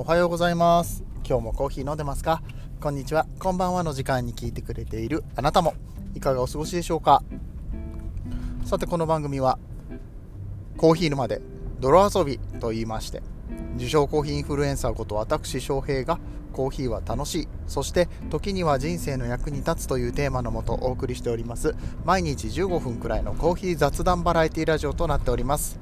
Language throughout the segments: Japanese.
おはようございます。今日もコーヒー飲んでますか？こんにちは。こんばんはの時間に聞いてくれているあなたも。いかがお過ごしでしょうか？さてこの番組はコーヒー沼で泥遊びと言いまして自称コーヒーインフルエンサーこと私翔平がコーヒーは楽しいそして時には人生の役に立つというテーマのもとお送りしております。毎日15分くらいのコーヒー雑談バラエティラジオとなっております。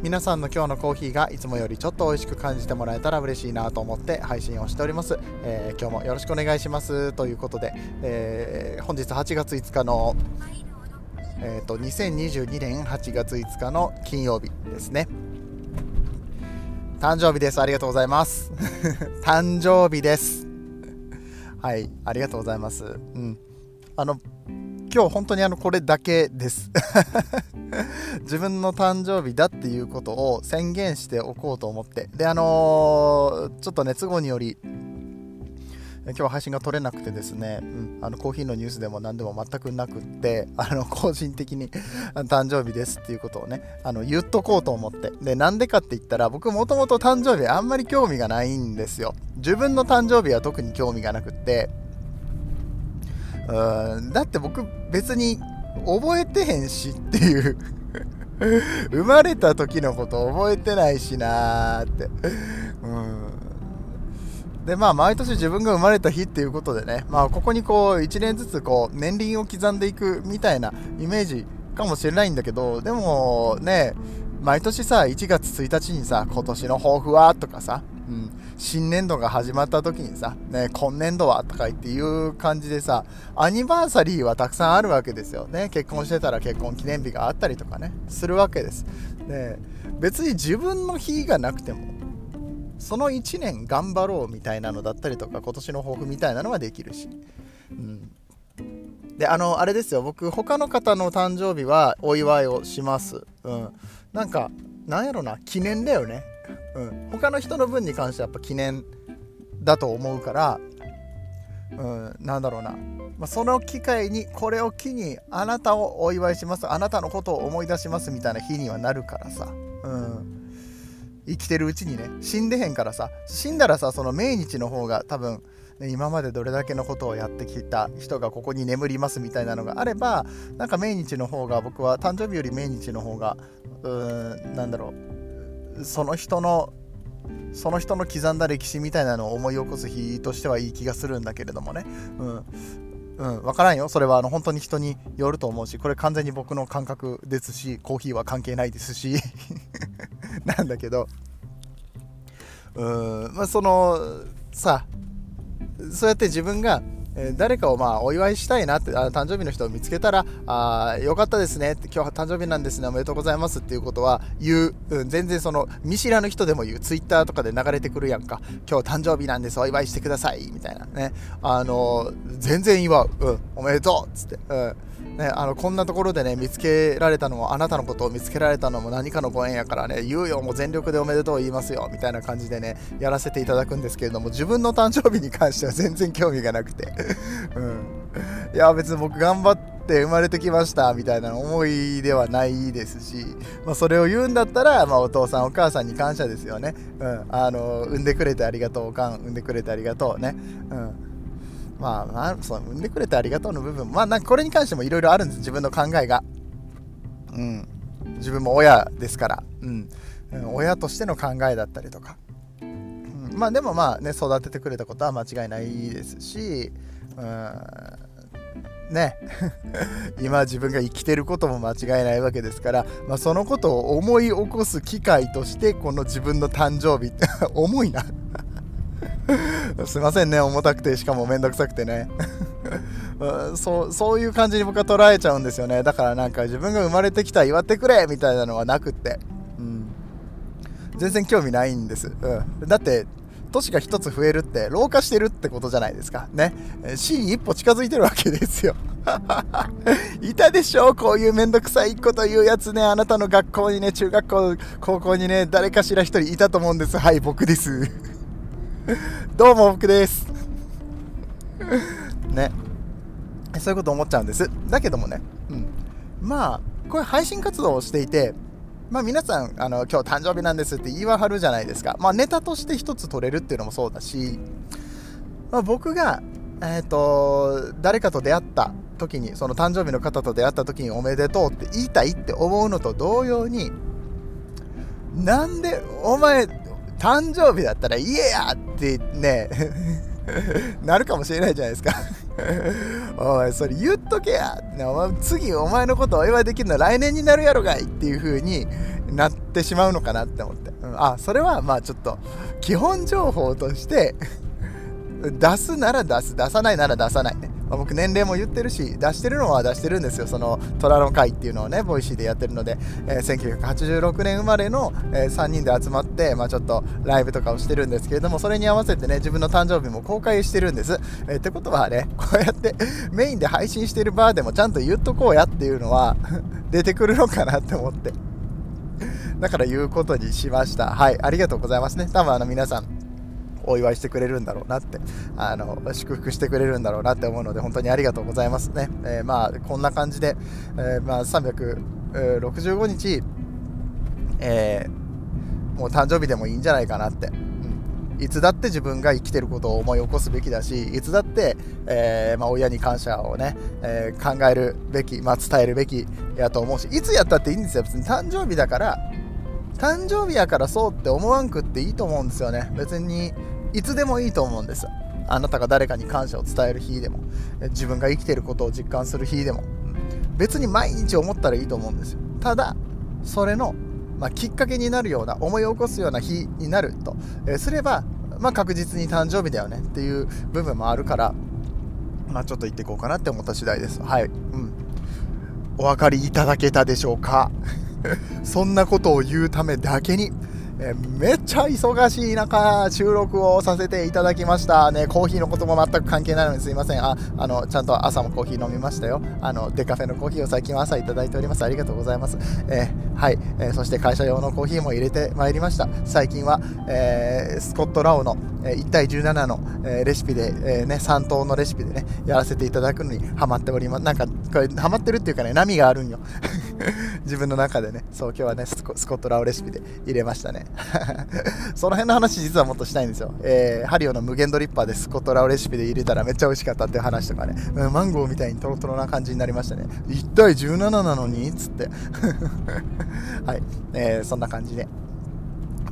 皆さんの今日のコーヒーがいつもよりちょっと美味しく感じてもらえたら嬉しいなと思って配信をしております、えー、今日もよろしくお願いします。ということで、えー、本日8月5日のえーと、2022年8月5日の金曜日ですね。誕生日です。ありがとうございます。誕生日です。はいありがとうございます。うん。あの今日本当にあのこれだけです。自分の誕生日だっていうことを宣言しておこうと思って。であのー、ちょっと熱語により今日は配信が取れなくてですね、うん、あのコーヒーのニュースでも何でも全くなくってあの個人的に 誕生日ですっていうことをねあの言っとこうと思って。でなんでかって言ったら僕もともと誕生日あんまり興味がないんですよ。自分の誕生日は特に興味がなくって。うん。だって僕別に覚えてへんしっていう。生まれた時のこと覚えてないしなーって。うん。でまあ毎年自分が生まれた日っていうことでね。まあここにこう1年ずつこう年輪を刻んでいくみたいなイメージかもしれないんだけどでもね毎年さ1月1日にさ今年の抱負はとかさ、うん、新年度が始まった時にさ、ね、今年度はとか言っていう感じでさアニバーサリーはたくさんあるわけですよ。ね結婚してたら結婚記念日があったりとかねするわけです。で別に自分の日がなくてもその1年頑張ろうみたいなのだったりとか今年の抱負みたいなのはできるし、うん、であのあれですよ。僕他の方の誕生日はお祝いをします。うん。なんかなんやろな。記念だよね。うん。他の人の分に関してはやっぱ記念だと思うからうん。なんだろうな、まあ、その機会にこれを機にあなたをお祝いします。あなたのことを思い出しますみたいな日にはなるからさ。うん。生きてるうちにね。死んでへんからさ。死んだらさその命日の方が多分、今までどれだけのことをやってきた人がここに眠りますみたいなのがあればなんか命日の方が僕は誕生日より命日の方がうーんなんだろう。その人のその人の刻んだ歴史みたいなのを思い起こす日としてはいい気がするんだけれどもね、うん。うん、分からんよ。それはあの本当に人によると思うしこれ完全に僕の感覚ですしコーヒーは関係ないですし。なんだけど。うん。まあそのさそうやって自分がえ誰かをまあお祝いしたいなってあ誕生日の人を見つけたらあよかったですねって今日は誕生日なんですねおめでとうございますっていうことは言う、うん、全然その見知らぬ人でも言う。ツイッターとかで流れてくるやんか。今日誕生日なんですお祝いしてくださいみたいなね。あの全然祝う、うん、おめでとうっつって、うん。ね、あのこんなところでね見つけられたのもあなたのことを見つけられたのも何かのご縁やからね言うよもう全力でおめでとう言いますよみたいな感じでねやらせていただくんですけれども自分の誕生日に関しては全然興味がなくて。うん。いや別に僕頑張って生まれてきましたみたいな思いではないですし、まあ、それを言うんだったら、まあ、お父さんお母さんに感謝ですよね、うん、あの産んでくれてありがとうおかん産んでくれてありがとうね、うん。まあ、まあ、そう、産んでくれてありがとうの部分、まあ、なんかこれに関してもいろいろあるんです、自分の考えが。うん。自分も親ですから、うん。親としての考えだったりとか。うん、まあ、でもまあね、育ててくれたことは間違いないですし、うん。ね 今自分が生きてることも間違いないわけですから、まあ、そのことを思い起こす機会としてこの自分の誕生日って 重いな すいませんね、重たくて、しかもめんどくさくてね。そうそういう感じに僕は捉えちゃうんですよね。だからなんか自分が生まれてきた祝ってくれみたいなのはなくって。うん、全然興味ないんです。うん、だって、年が1つ増えるって老化してるってことじゃないですか。ね。死に一歩近づいてるわけですよ。いたでしょうこういうめんどくさいこと言うやつね。あなたの学校にね、中学校、高校にね、誰かしら1人いたと思うんです。はい、僕です。どうも僕です。ね。そういうこと思っちゃうんです。だけどもね、うん、まあこれ配信活動をしていてまあ皆さん、あの今日誕生日なんですって言いわはるじゃないですか。まあネタとして一つ取れるっていうのもそうだし、まあ、僕が、えっ、ー、と、誰かと出会った時に、その誕生日の方と出会った時におめでとうって言いたいって思うのと同様に、なんでお前、誕生日だったら言えやってね、なるかもしれないじゃないですか おい、それ言っとけや。お次、お前のことお祝いできるの来年になるやろがいっていう風になってしまうのかなって思って。うん、あ、それはまあちょっと、基本情報として出すなら出す、出さないなら出さないね。まあ、僕年齢も言ってるし出してるのは出してるんですよ。その虎の会っていうのをね Voicy でやってるので、えー、1986年生まれの、えー、3人で集まって、まあ、ちょっとライブとかをしてるんですけれどもそれに合わせてね自分の誕生日も公開してるんです、えー、ってことはね こうやってメインで配信してるバーでもちゃんと言っとこうやっていうのは 出てくるのかなって思って。だから言うことにしました。はいありがとうございますね。多分あの皆さんお祝いしてくれるんだろうなって、あの、祝福してくれるんだろうなって思うので、本当にありがとうございますね。えー、まあ、こんな感じで、えー、まあ、365日、えー、もう誕生日でもいいんじゃないかなって。いつだって自分が生きてることを思い起こすべきだし、いつだって、えー、まあ、親に感謝をね、えー、考えるべき、まあ、伝えるべきやと思うし、いつやったっていいんですよ。別に誕生日だから、誕生日やからそうって思わんくっていいと思うんですよね。別に、いつでもいいと思うんです。あなたが誰かに感謝を伝える日でも。自分が生きてることを実感する日でも。別に毎日思ったらいいと思うんですよ。ただそれの、まあ、きっかけになるような思い起こすような日になると、え、すれば、まあ、確実に誕生日だよね。っていう部分もあるから、まあ、ちょっと言っていこうかなって思った次第です。はい、うん、お分かりいただけたでしょうか？そんなことを言うためだけにえめっちゃ忙しい中、収録をさせていただきましたね。コーヒーのことも全く関係ないのにすいません。あ、あの、ちゃんと朝もコーヒー飲みましたよ。あの、デカフェのコーヒーを最近は朝いただいております。ありがとうございます。えー、はい、えー、そして会社用のコーヒーも入れてまいりました。最近は、えー、スコットラオの、え1対17の、えレシピで、えね、3等のレシピでね、やらせていただくのにハマっております。なんか、これ、ハマってるっていうかね、波があるんよ。自分の中でね、そう、今日はねスコ、ットラオレシピで入れましたね。その辺の話実はもっとしたいんですよ。えー、ハリオの無限ドリッパーでスコットラオレシピで入れたらめっちゃ美味しかったっていう話とかね、マンゴーみたいにトロトロな感じになりましたね。1対17なのに？つって。はい、えー、そんな感じで。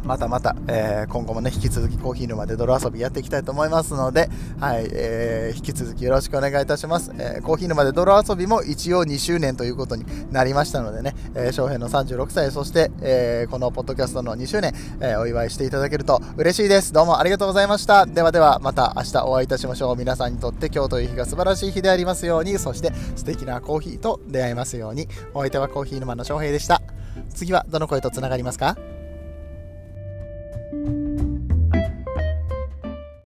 またまた、えー、今後もね、引き続きコーヒー沼で泥遊びやっていきたいと思いますので、はい、えー、引き続きよろしくお願いいたします。えー、コーヒー沼で泥遊びも一応2周年ということになりましたのでね、えー、翔平の36歳、そして、えー、このポッドキャストの2周年、えー、お祝いしていただけると嬉しいです。どうもありがとうございました。ではでは、また明日お会いいたしましょう。皆さんにとって今日という日が素晴らしい日でありますように、そして素敵なコーヒーと出会えますように。お相手はコーヒー沼の翔平でした。次はどの声とつながりますか？